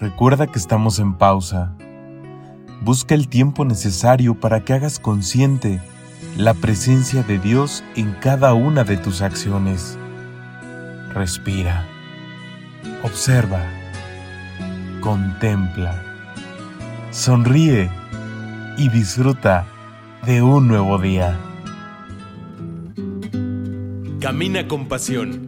Recuerda que estamos en pausa. Busca el tiempo necesario para que hagas consciente la presencia de Dios en cada una de tus acciones. Respira, observa, contempla, sonríe y disfruta de un nuevo día. Camina con pasión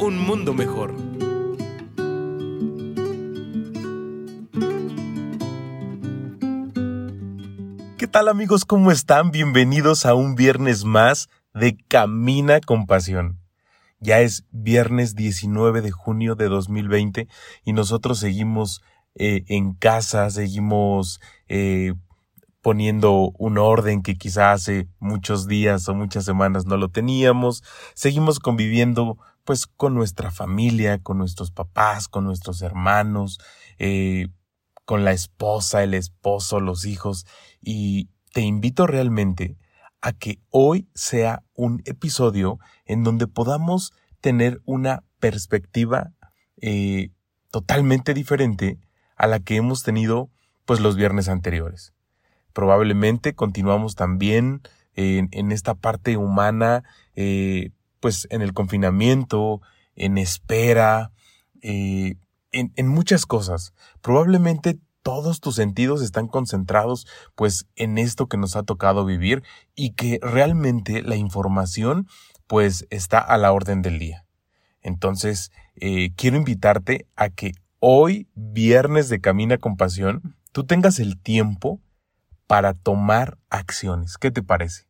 un mundo mejor. ¿Qué tal amigos? ¿Cómo están? Bienvenidos a un viernes más de Camina con Pasión. Ya es viernes 19 de junio de 2020 y nosotros seguimos eh, en casa, seguimos eh, poniendo un orden que quizá hace muchos días o muchas semanas no lo teníamos, seguimos conviviendo pues con nuestra familia, con nuestros papás, con nuestros hermanos, eh, con la esposa, el esposo, los hijos. Y te invito realmente a que hoy sea un episodio en donde podamos tener una perspectiva eh, totalmente diferente a la que hemos tenido pues los viernes anteriores. Probablemente continuamos también en, en esta parte humana eh, pues en el confinamiento, en espera, eh, en, en muchas cosas. Probablemente todos tus sentidos están concentrados pues en esto que nos ha tocado vivir y que realmente la información pues está a la orden del día. Entonces, eh, quiero invitarte a que hoy, viernes de Camina con Pasión, tú tengas el tiempo para tomar acciones. ¿Qué te parece?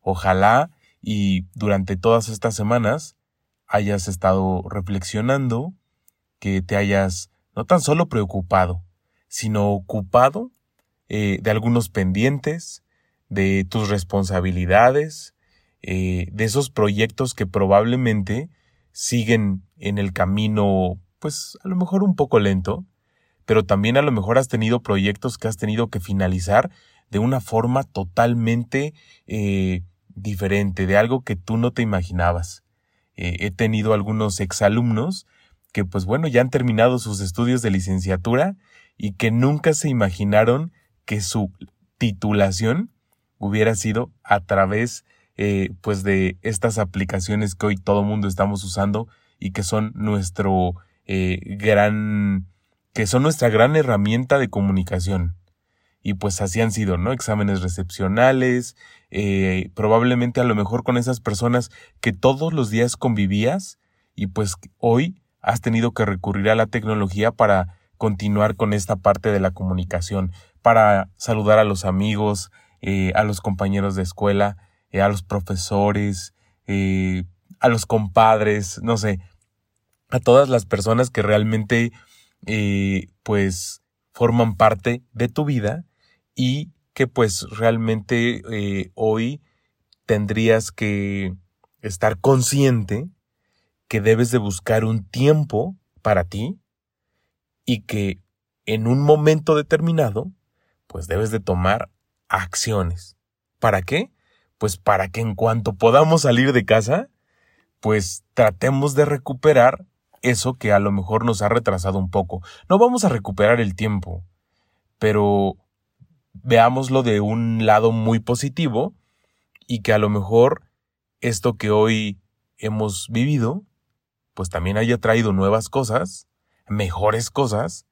Ojalá y durante todas estas semanas hayas estado reflexionando, que te hayas no tan solo preocupado, sino ocupado eh, de algunos pendientes, de tus responsabilidades, eh, de esos proyectos que probablemente siguen en el camino, pues a lo mejor un poco lento, pero también a lo mejor has tenido proyectos que has tenido que finalizar de una forma totalmente eh, diferente, de algo que tú no te imaginabas. Eh, he tenido algunos exalumnos que pues bueno ya han terminado sus estudios de licenciatura y que nunca se imaginaron que su titulación hubiera sido a través eh, pues de estas aplicaciones que hoy todo mundo estamos usando y que son nuestro eh, gran que son nuestra gran herramienta de comunicación y pues así han sido, ¿no? Exámenes recepcionales, eh, probablemente a lo mejor con esas personas que todos los días convivías y pues hoy has tenido que recurrir a la tecnología para continuar con esta parte de la comunicación, para saludar a los amigos, eh, a los compañeros de escuela, eh, a los profesores, a los compadres, no sé, a todas las personas que realmente pues forman parte de tu vida y que pues realmente eh, hoy tendrías que estar consciente que debes de buscar un tiempo para ti y que en un momento determinado pues debes de tomar acciones. ¿Para qué? Pues para que en cuanto podamos salir de casa, pues tratemos de recuperar eso que a lo mejor nos ha retrasado un poco. No vamos a recuperar el tiempo, pero veámoslo de un lado muy positivo y que a lo mejor esto que hoy hemos vivido, pues también haya traído nuevas cosas, mejores cosas,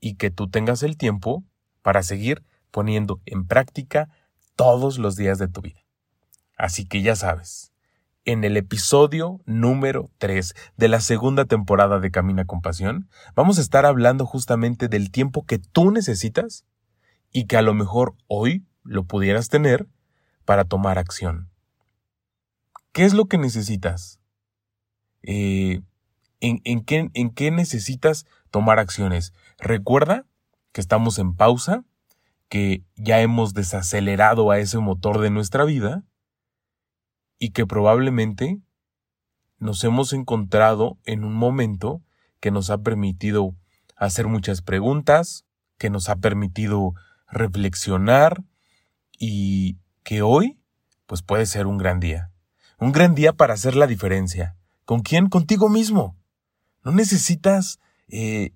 y que tú tengas el tiempo para seguir poniendo en práctica todos los días de tu vida. Así que ya sabes, en el episodio número 3 de la segunda temporada de Camina con Pasión, vamos a estar hablando justamente del tiempo que tú necesitas y que a lo mejor hoy lo pudieras tener para tomar acción. ¿Qué es lo que necesitas? Eh, ¿en, qué, ¿En qué necesitas tomar acciones. Recuerda que estamos en pausa, que ya hemos desacelerado a ese motor de nuestra vida y que probablemente nos hemos encontrado en un momento que nos ha permitido hacer muchas preguntas, que nos ha permitido reflexionar y que hoy pues puede ser un gran día. Un gran día para hacer la diferencia. ¿Con quién? Contigo mismo. No necesitas eh,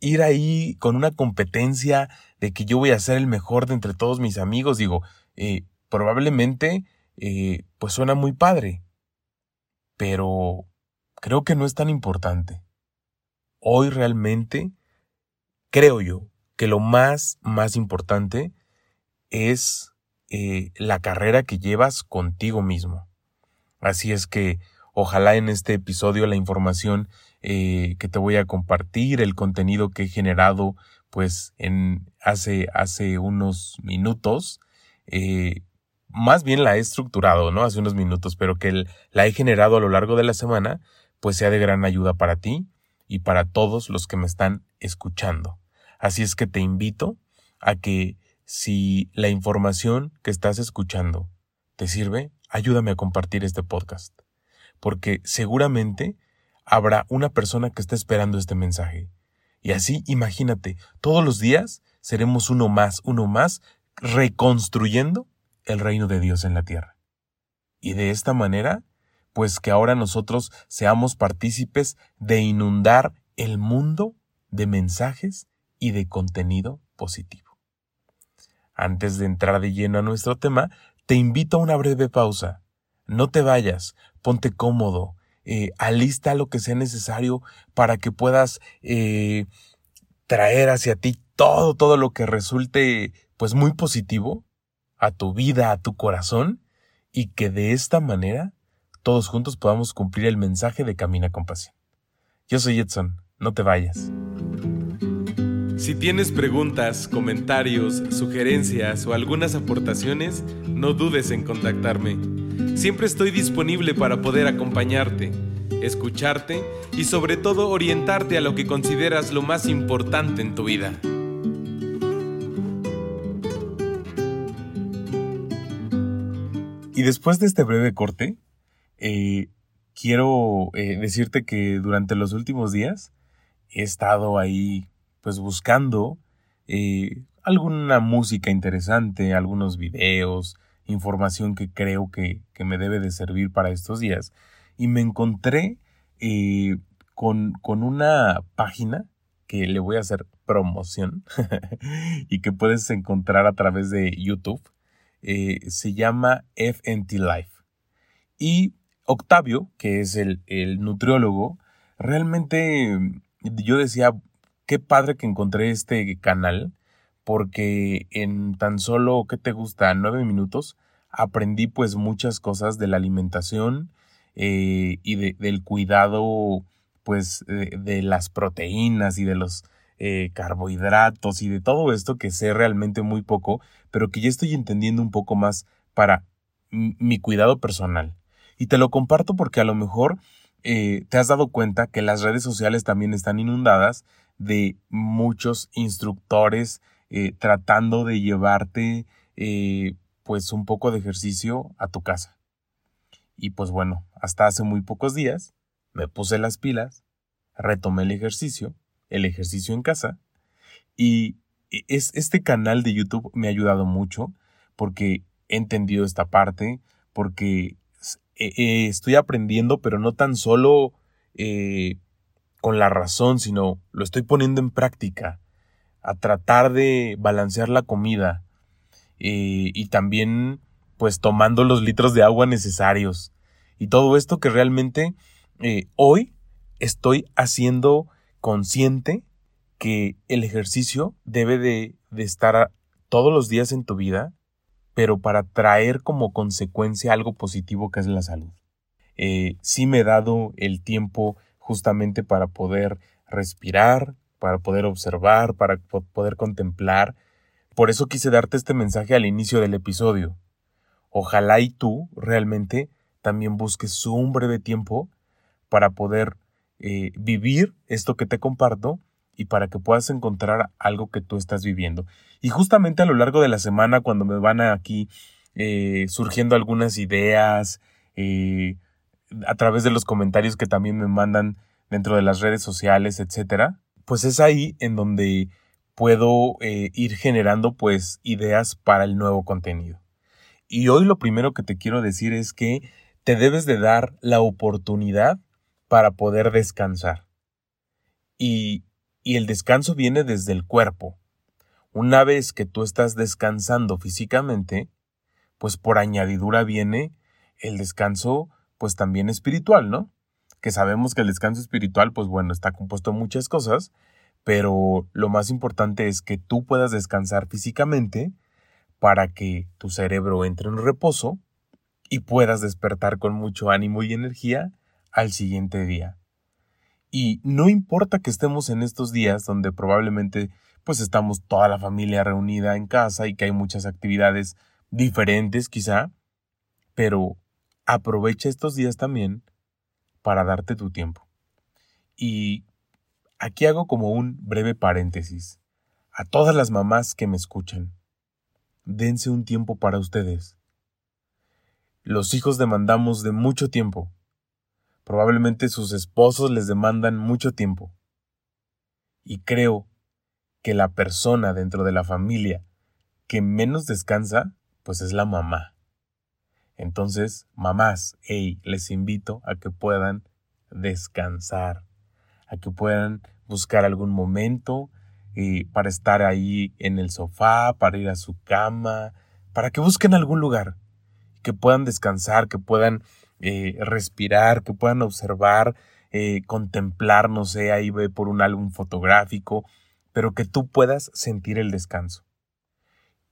ir ahí con una competencia de que yo voy a ser el mejor de entre todos mis amigos. Digo, eh, probablemente eh, pues suena muy padre, pero creo que no es tan importante. Hoy realmente creo yo que lo más, más importante es eh, la carrera que llevas contigo mismo. Así es que ojalá en este episodio la información eh, que te voy a compartir, el contenido que he generado pues en hace, hace unos minutos, eh, más bien la he estructurado, ¿no? Hace unos minutos, pero que la he generado a lo largo de la semana, pues sea de gran ayuda para ti y para todos los que me están escuchando. Así es que te invito a que si la información que estás escuchando te sirve, ayúdame a compartir este podcast, porque seguramente habrá una persona que esté esperando este mensaje. Y así, imagínate, todos los días seremos uno más, uno más, reconstruyendo el reino de Dios en la tierra. Y de esta manera, pues que ahora nosotros seamos partícipes de inundar el mundo de mensajes y de contenido positivo. Antes de entrar de lleno a nuestro tema, te invito a una breve pausa. No te vayas, ponte cómodo, eh, alista lo que sea necesario para que puedas eh, traer hacia ti todo, todo lo que resulte pues muy positivo a tu vida, a tu corazón, y que de esta manera todos juntos podamos cumplir el mensaje de Camina con Pasión. Yo soy Edson, no te vayas. Si tienes preguntas, comentarios, sugerencias o algunas aportaciones, no dudes en contactarme. Siempre estoy disponible para poder acompañarte, escucharte y sobre todo orientarte a lo que consideras lo más importante en tu vida. Y después de este breve corte, eh, quiero eh, decirte que durante los últimos días he estado ahí pues buscando eh, alguna música interesante, algunos videos, información que creo que, me debe de servir para estos días. Y me encontré con, con una página que le voy a hacer promoción y que puedes encontrar a través de YouTube eh, se llama FNT Life. Y Octavio, que es el, el nutriólogo, realmente yo decía, qué padre que encontré este canal, porque en tan solo, ¿qué te gusta? Nueve minutos, aprendí pues muchas cosas de la alimentación eh, y del cuidado pues de, las proteínas y de los eh, carbohidratos y de todo esto que sé realmente muy poco, pero que ya estoy entendiendo un poco más para mi cuidado personal. Y te lo comparto porque a lo mejor eh, te has dado cuenta que las redes sociales también están inundadas de muchos instructores eh, tratando de llevarte pues un poco de ejercicio a tu casa. Y pues bueno, hasta hace muy pocos días me puse las pilas, retomé el ejercicio el ejercicio en casa. Y es, este canal de YouTube me ha ayudado mucho porque he entendido esta parte, porque estoy aprendiendo, pero no tan solo eh, con la razón, sino lo estoy poniendo en práctica, a tratar de balancear la comida y también pues tomando los litros de agua necesarios. Y todo esto que realmente eh, hoy estoy haciendo consciente que el ejercicio debe de, estar todos los días en tu vida, pero para traer como consecuencia algo positivo que es la salud. Eh, sí me he dado el tiempo justamente para poder respirar, para poder observar, para poder contemplar. Por eso quise darte este mensaje al inicio del episodio. Ojalá y tú realmente también busques un breve tiempo para poder eh, vivir esto que te comparto y para que puedas encontrar algo que tú estás viviendo. Y justamente a lo largo de la semana, cuando me van aquí eh, surgiendo algunas ideas, eh, a través de los comentarios que también me mandan dentro de las redes sociales, etcétera, pues es ahí en donde puedo eh, ir generando pues ideas para el nuevo contenido. Y hoy lo primero que te quiero decir es que te debes de dar la oportunidad para poder descansar. Y, y el descanso viene desde el cuerpo. Una vez que tú estás descansando físicamente, pues por añadidura viene el descanso pues también espiritual, ¿no? Que sabemos que el descanso espiritual pues bueno está compuesto de muchas cosas, pero lo más importante es que tú puedas descansar físicamente para que tu cerebro entre en reposo y puedas despertar con mucho ánimo y energía al siguiente día. Y no importa que estemos en estos días donde probablemente pues estamos toda la familia reunida en casa y que hay muchas actividades diferentes quizá, pero aprovecha estos días también para darte tu tiempo. Y aquí hago como un breve paréntesis. A todas las mamás que me escuchan, dense un tiempo para ustedes. Los hijos demandamos de mucho tiempo. Probablemente sus esposos les demandan mucho tiempo. Y creo que la persona dentro de la familia que menos descansa, pues es la mamá. Entonces, mamás, hey, les invito a que puedan descansar, a que puedan buscar algún momento eh, para estar ahí en el sofá, para ir a su cama, para que busquen algún lugar, que puedan descansar, que puedan eh, respirar, que puedan observar, eh, contemplar, no sé, ahí ve por un álbum fotográfico, pero que tú puedas sentir el descanso.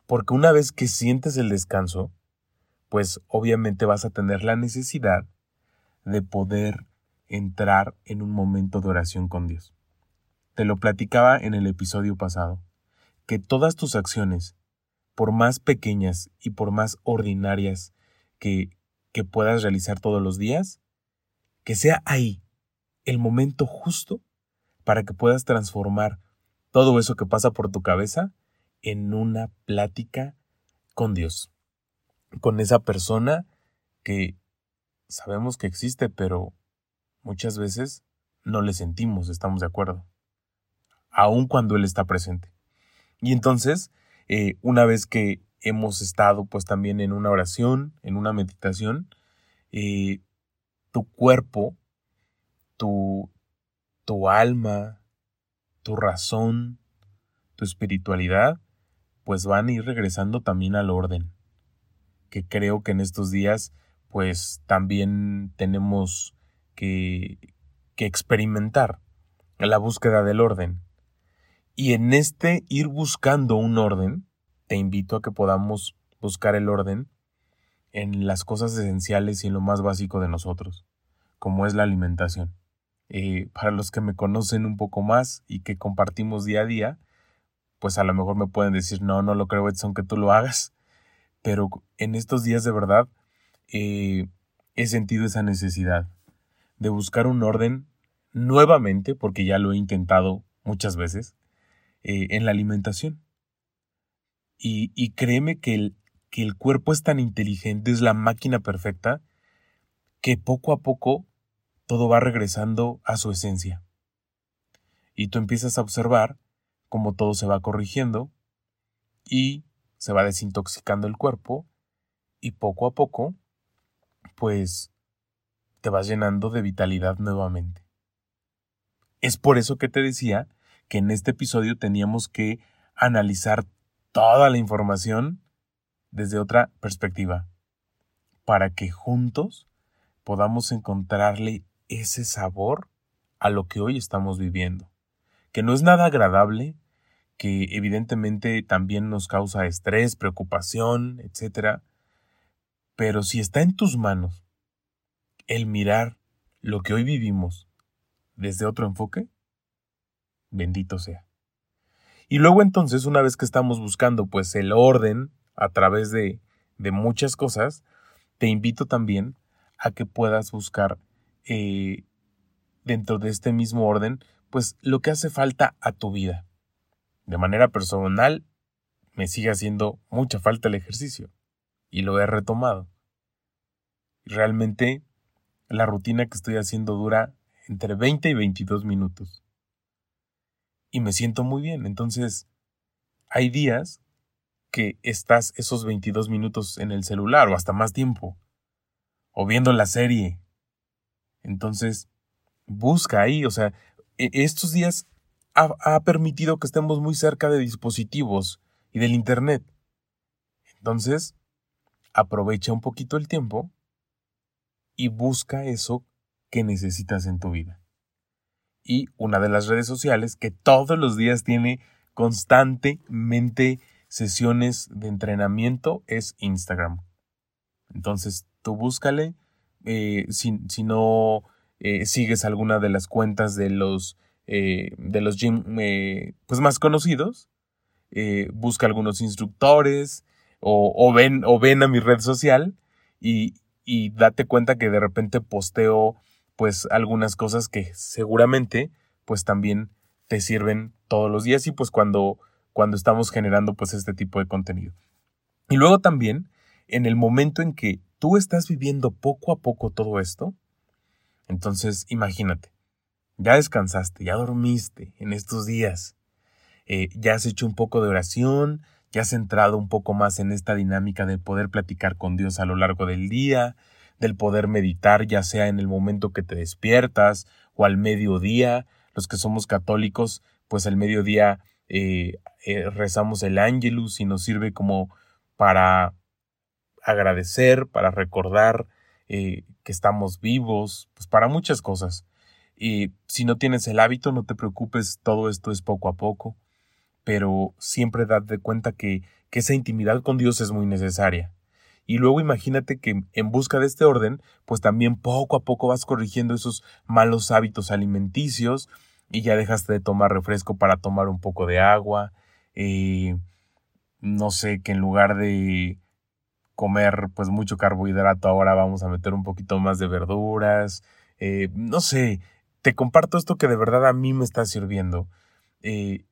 Porque una vez que sientes el descanso, pues obviamente vas a tener la necesidad de poder entrar en un momento de oración con Dios. Te lo platicaba en el episodio pasado, que todas tus acciones, por más pequeñas y por más ordinarias que, que puedas realizar todos los días, que sea ahí el momento justo para que puedas transformar todo eso que pasa por tu cabeza en una plática con Dios con esa persona que sabemos que existe, pero muchas veces no le sentimos, estamos de acuerdo, aun cuando Él está presente. Y entonces, eh, una vez que hemos estado pues también en una oración, en una meditación, eh, tu cuerpo, tu, tu alma, tu razón, tu espiritualidad, pues van a ir regresando también al orden que creo que en estos días pues también tenemos que, que experimentar la búsqueda del orden. Y en este ir buscando un orden, te invito a que podamos buscar el orden en las cosas esenciales y en lo más básico de nosotros, como es la alimentación. Eh, para los que me conocen un poco más y que compartimos día a día, pues a lo mejor me pueden decir, no, no lo creo, Edson, que tú lo hagas pero en estos días de verdad eh, he sentido esa necesidad de buscar un orden nuevamente, porque ya lo he intentado muchas veces, eh, en la alimentación. Y, y créeme que el, que el cuerpo es tan inteligente, es la máquina perfecta, que poco a poco todo va regresando a su esencia. Y tú empiezas a observar cómo todo se va corrigiendo y se va desintoxicando el cuerpo y poco a poco, pues, te vas llenando de vitalidad nuevamente. Es por eso que te decía que en este episodio teníamos que analizar toda la información desde otra perspectiva, para que juntos podamos encontrarle ese sabor a lo que hoy estamos viviendo, que no es nada agradable, que evidentemente también nos causa estrés, preocupación, etc. Pero si está en tus manos el mirar lo que hoy vivimos desde otro enfoque, bendito sea. Y luego entonces, una vez que estamos buscando pues el orden a través de, de muchas cosas, te invito también a que puedas buscar eh, dentro de este mismo orden pues lo que hace falta a tu vida. De manera personal, me sigue haciendo mucha falta el ejercicio y lo he retomado. Realmente la rutina que estoy haciendo dura entre 20 y 22 minutos. Y me siento muy bien. Entonces, hay días que estás esos 22 minutos en el celular o hasta más tiempo. O viendo la serie. Entonces, busca ahí. O sea, e, estos días ha, ha permitido que estemos muy cerca de dispositivos y del Internet. Entonces, aprovecha un poquito el tiempo y busca eso que necesitas en tu vida. Y una de las redes sociales que todos los días tiene constantemente sesiones de entrenamiento es Instagram. Entonces tú búscale, eh, si, si, no eh, sigues alguna de las cuentas de los, eh, de los gym pues más conocidos, busca algunos instructores o, o, ven, o ven a mi red social y, y date cuenta que de repente posteo pues algunas cosas que seguramente pues también te sirven todos los días y pues cuando cuando estamos generando pues este tipo de contenido. Y luego también en el momento en que tú estás viviendo poco a poco todo esto, entonces imagínate, ya descansaste, ya dormiste en estos días, eh, ya has hecho un poco de oración, ya has entrado un poco más en esta dinámica de poder platicar con Dios a lo largo del día, del poder meditar ya sea en el momento que te despiertas o al mediodía. Los que somos católicos, pues al mediodía eh, eh, rezamos el ángelus y nos sirve como para agradecer, para recordar que estamos vivos, pues para muchas cosas. Y si no tienes el hábito, no te preocupes, todo esto es poco a poco pero siempre date cuenta que, que esa intimidad con Dios es muy necesaria. Y luego imagínate que en busca de este orden, pues también poco a poco vas corrigiendo esos malos hábitos alimenticios y ya dejaste de tomar refresco para tomar un poco de agua. Eh, no sé, que en lugar de comer pues mucho carbohidrato ahora vamos a meter un poquito más de verduras. Eh, no sé, te comparto esto que de verdad a mí me está sirviendo. Eh,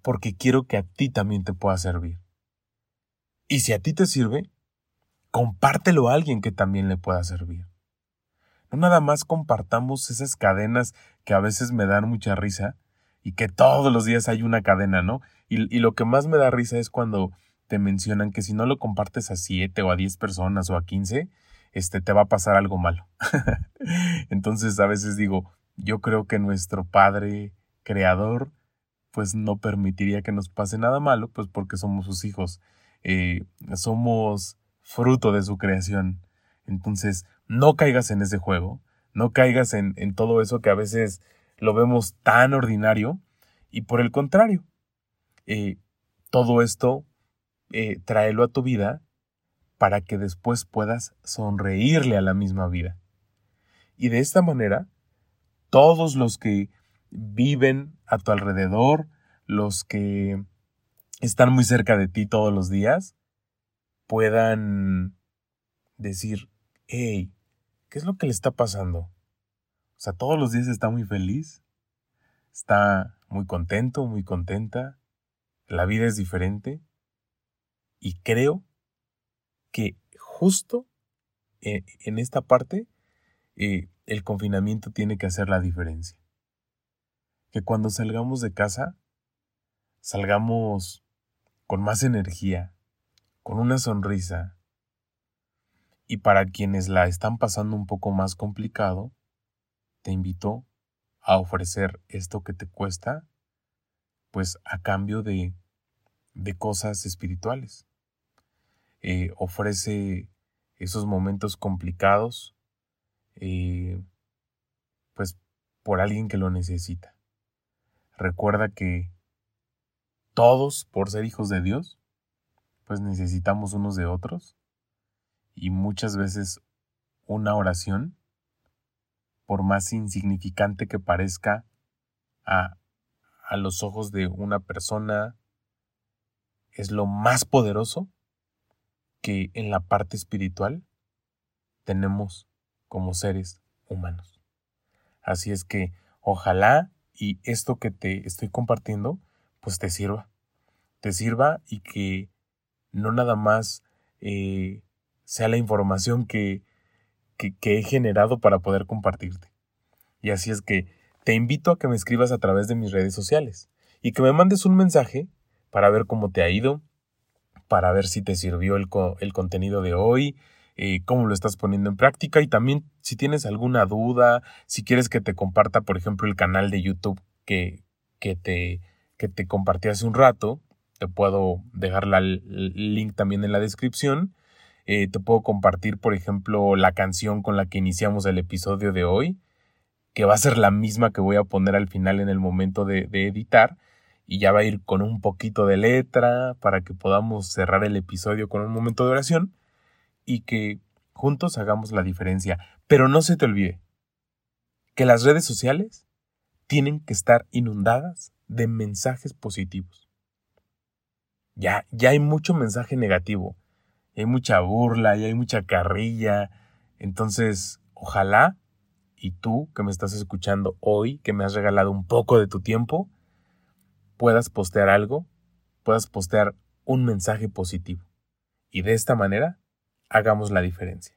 porque quiero que a ti también te pueda servir. Y si a ti te sirve, compártelo a alguien que también le pueda servir. No nada más compartamos esas cadenas que a veces me dan mucha risa y que todos los días hay una cadena, ¿no? Y, lo que más me da risa es cuando te mencionan que si no lo compartes a siete o a diez personas o a quince, este, te va a pasar algo malo. Entonces a veces digo, yo creo que nuestro Padre Creador pues no permitiría que nos pase nada malo, pues porque somos sus hijos, eh, somos fruto de su creación. Entonces, no caigas en ese juego, no caigas en, en todo eso que a veces lo vemos tan ordinario, y por el contrario, eh, todo esto eh, tráelo a tu vida para que después puedas sonreírle a la misma vida. Y de esta manera, todos los que viven a tu alrededor, los que están muy cerca de ti todos los días, puedan decir, hey, ¿qué es lo que le está pasando? O sea, todos los días está muy feliz, está muy contento, muy contenta, la vida es diferente y creo que justo eh, en esta parte eh, el confinamiento tiene que hacer la diferencia que cuando salgamos de casa salgamos con más energía, con una sonrisa. Y para quienes la están pasando un poco más complicado, te invito a ofrecer esto que te cuesta, pues a cambio de, de cosas espirituales. Eh, ofrece esos momentos complicados, pues por alguien que lo necesita. Recuerda que todos, por ser hijos de Dios, pues necesitamos unos de otros. Y muchas veces una oración, por más insignificante que parezca a, a los ojos de una persona, es lo más poderoso que en la parte espiritual tenemos como seres humanos. Así es que ojalá y esto que te estoy compartiendo, pues te sirva. Te sirva y que no nada más eh, sea la información que, que, he generado para poder compartirte. Y así es que te invito a que me escribas a través de mis redes sociales y que me mandes un mensaje para ver cómo te ha ido, para ver si te sirvió el, el contenido de hoy, eh, cómo lo estás poniendo en práctica. Y también si tienes alguna duda, si quieres que te comparta, por ejemplo, el canal de YouTube que, que, te, que te compartí hace un rato, te puedo dejar el link también en la descripción. Eh, te puedo compartir, por ejemplo, la canción con la que iniciamos el episodio de hoy, que va a ser la misma que voy a poner al final en el momento de, de editar. Y ya va a ir con un poquito de letra para que podamos cerrar el episodio con un momento de oración y que juntos hagamos la diferencia. Pero no se te olvide que las redes sociales tienen que estar inundadas de mensajes positivos. Ya, ya hay mucho mensaje negativo, hay mucha burla, y hay mucha carrilla. Entonces, ojalá y tú que me estás escuchando hoy, que me has regalado un poco de tu tiempo, puedas postear algo, puedas postear un mensaje positivo. Y de esta manera hagamos la diferencia.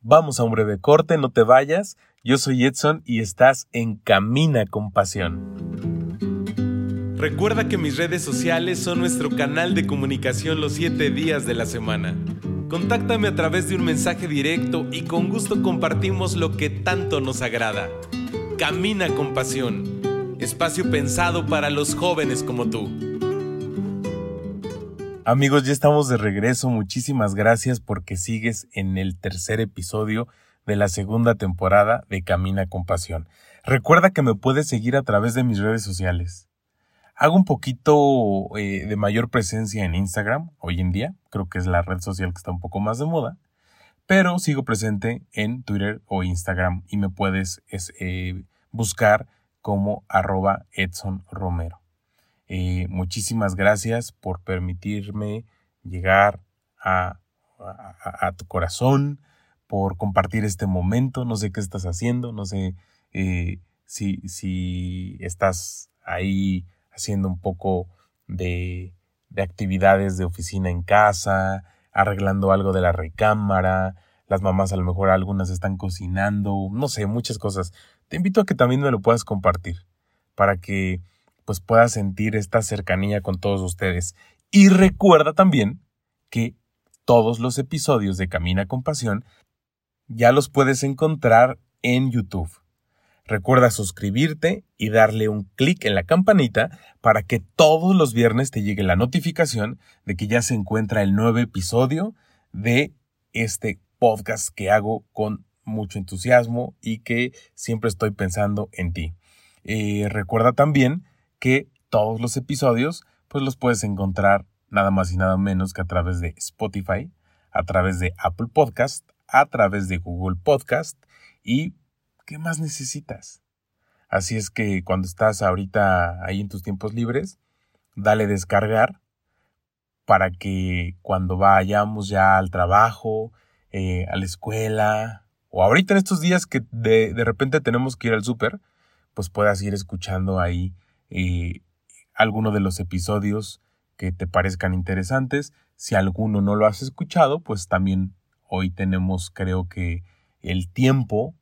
Vamos a un breve corte, no te vayas. Yo soy Edson y estás en Camina con Pasión. Recuerda que mis redes sociales son nuestro canal de comunicación los 7 días de la semana. Contáctame a través de un mensaje directo y con gusto compartimos lo que tanto nos agrada. Camina con Pasión. Espacio pensado para los jóvenes como tú. Amigos, ya estamos de regreso. Muchísimas gracias porque sigues en el tercer episodio de la segunda temporada de Camina con Pasión. Recuerda que me puedes seguir a través de mis redes sociales. Hago un poquito eh, de mayor presencia en Instagram hoy en día. Creo que es la red social que está un poco más de moda. Pero sigo presente en Twitter o Instagram y me puedes eh, buscar como arroba Edson Romero. Eh, muchísimas gracias por permitirme llegar a, tu corazón, por compartir este momento. No sé qué estás haciendo, no sé eh, si, si estás ahí haciendo un poco de, de actividades de oficina en casa, arreglando algo de la recámara, las mamás a lo mejor algunas están cocinando, no sé, muchas cosas. Te invito a que también me lo puedas compartir para que pues pueda sentir esta cercanía con todos ustedes. Y recuerda también que todos los episodios de Camina con Pasión ya los puedes encontrar en YouTube. Recuerda suscribirte y darle un clic en la campanita para que todos los viernes te llegue la notificación de que ya se encuentra el nuevo episodio de este podcast que hago con mucho entusiasmo y que siempre estoy pensando en ti. Eh, recuerda también que todos los episodios pues los puedes encontrar nada más y nada menos que a través de Spotify, a través de Apple Podcast, a través de Google Podcast y ¿qué más necesitas? Así es que cuando estás ahorita ahí en tus tiempos libres, dale descargar para que cuando vayamos ya al trabajo, eh, a la escuela, o ahorita en estos días que de, de repente tenemos que ir al súper, pues puedas ir escuchando ahí eh, alguno de los episodios que te parezcan interesantes. Si alguno no lo has escuchado, pues también hoy tenemos creo que el tiempo,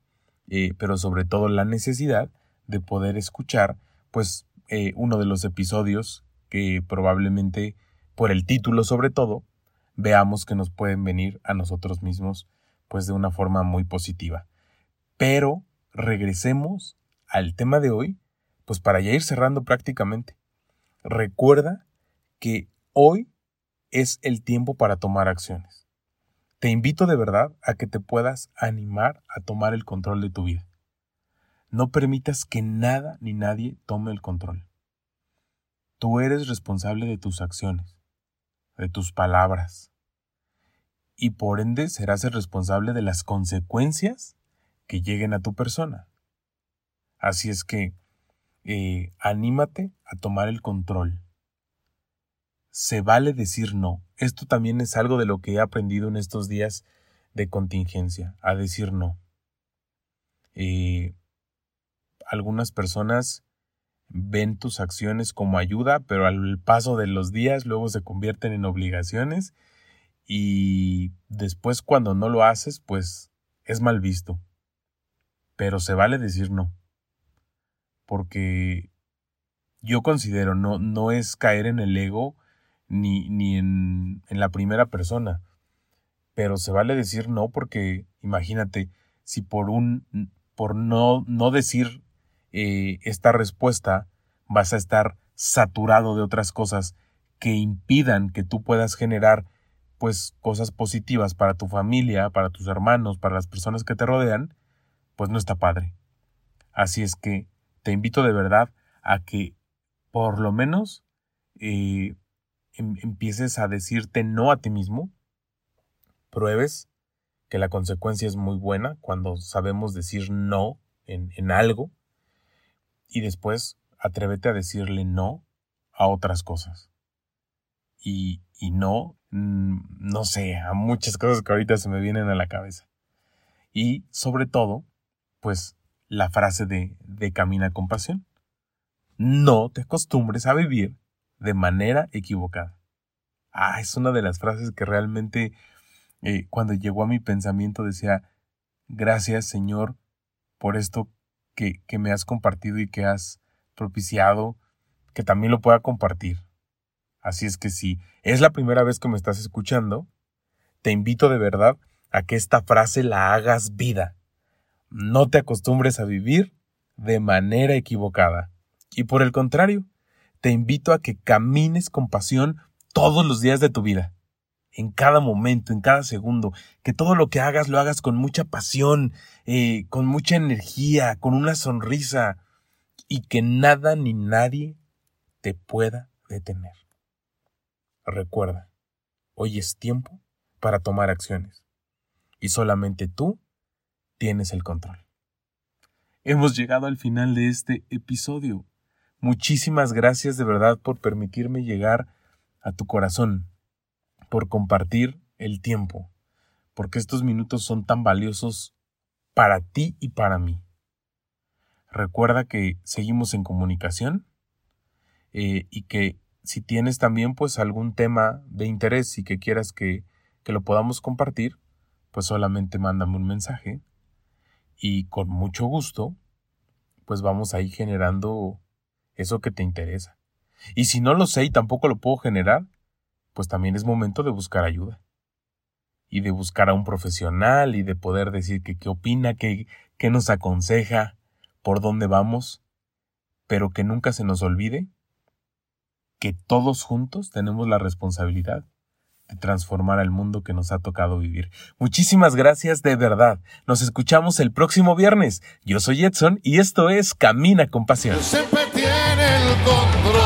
eh, pero sobre todo la necesidad de poder escuchar pues eh, uno de los episodios que probablemente por el título sobre todo veamos que nos pueden venir a nosotros mismos pues de una forma muy positiva. Pero regresemos al tema de hoy pues para ya ir cerrando prácticamente, recuerda que hoy es el tiempo para tomar acciones. Te invito de verdad a que te puedas animar a tomar el control de tu vida. No permitas que nada ni nadie tome el control. Tú eres responsable de tus acciones, de tus palabras, y por ende serás el responsable de las consecuencias que lleguen a tu persona. Así es que eh, anímate a tomar el control. Se vale decir no. Esto también es algo de lo que he aprendido en estos días de contingencia, a decir no. Eh, algunas personas ven tus acciones como ayuda, pero al paso de los días luego se convierten en obligaciones y después cuando no lo haces, pues es mal visto. Pero se vale decir no. Porque yo considero no, no es caer en el ego ni, ni en, en la primera persona. Pero se vale decir no porque imagínate, si por un por no, no decir eh, esta respuesta vas a estar saturado de otras cosas que impidan que tú puedas generar pues cosas positivas para tu familia, para tus hermanos, para las personas que te rodean, pues no está padre. Así es que te invito de verdad a que por lo menos eh, em, empieces a decirte no a ti mismo, pruebes que la consecuencia es muy buena cuando sabemos decir no en, en algo y después atrévete a decirle no a otras cosas. Y, y no, mm, no sé, a muchas cosas que ahorita se me vienen a la cabeza. Y sobre todo, pues la frase de, de camina con pasión. No te acostumbres a vivir de manera equivocada. Ah, es una de las frases que realmente eh, cuando llegó a mi pensamiento decía, gracias Señor por esto que, que me has compartido y que has propiciado, que también lo pueda compartir. Así es que si es la primera vez que me estás escuchando, te invito de verdad a que esta frase la hagas vida. No te acostumbres a vivir de manera equivocada. Y por el contrario, te invito a que camines con pasión todos los días de tu vida en cada momento, en cada segundo, que todo lo que hagas lo hagas con mucha pasión, eh, con mucha energía, con una sonrisa, y que nada ni nadie te pueda detener. Recuerda, hoy es tiempo para tomar acciones, y solamente tú tienes el control. Hemos llegado al final de este episodio. Muchísimas gracias de verdad por permitirme llegar a tu corazón por compartir el tiempo, porque estos minutos son tan valiosos para ti y para mí. Recuerda que seguimos en comunicación eh, y que si tienes también pues algún tema de interés y que quieras que, que lo podamos compartir, pues solamente mándame un mensaje y con mucho gusto pues vamos ahí generando eso que te interesa. Y si no lo sé y tampoco lo puedo generar, pues también es momento de buscar ayuda. Y de buscar a un profesional y de poder decir que qué opina, qué, qué nos aconseja, por dónde vamos, pero que nunca se nos olvide que todos juntos tenemos la responsabilidad transformar el mundo que nos ha tocado vivir. Muchísimas gracias de verdad. Nos escuchamos el próximo viernes. Yo soy Edson y esto es Camina con Pasión. Siempre tiene el control.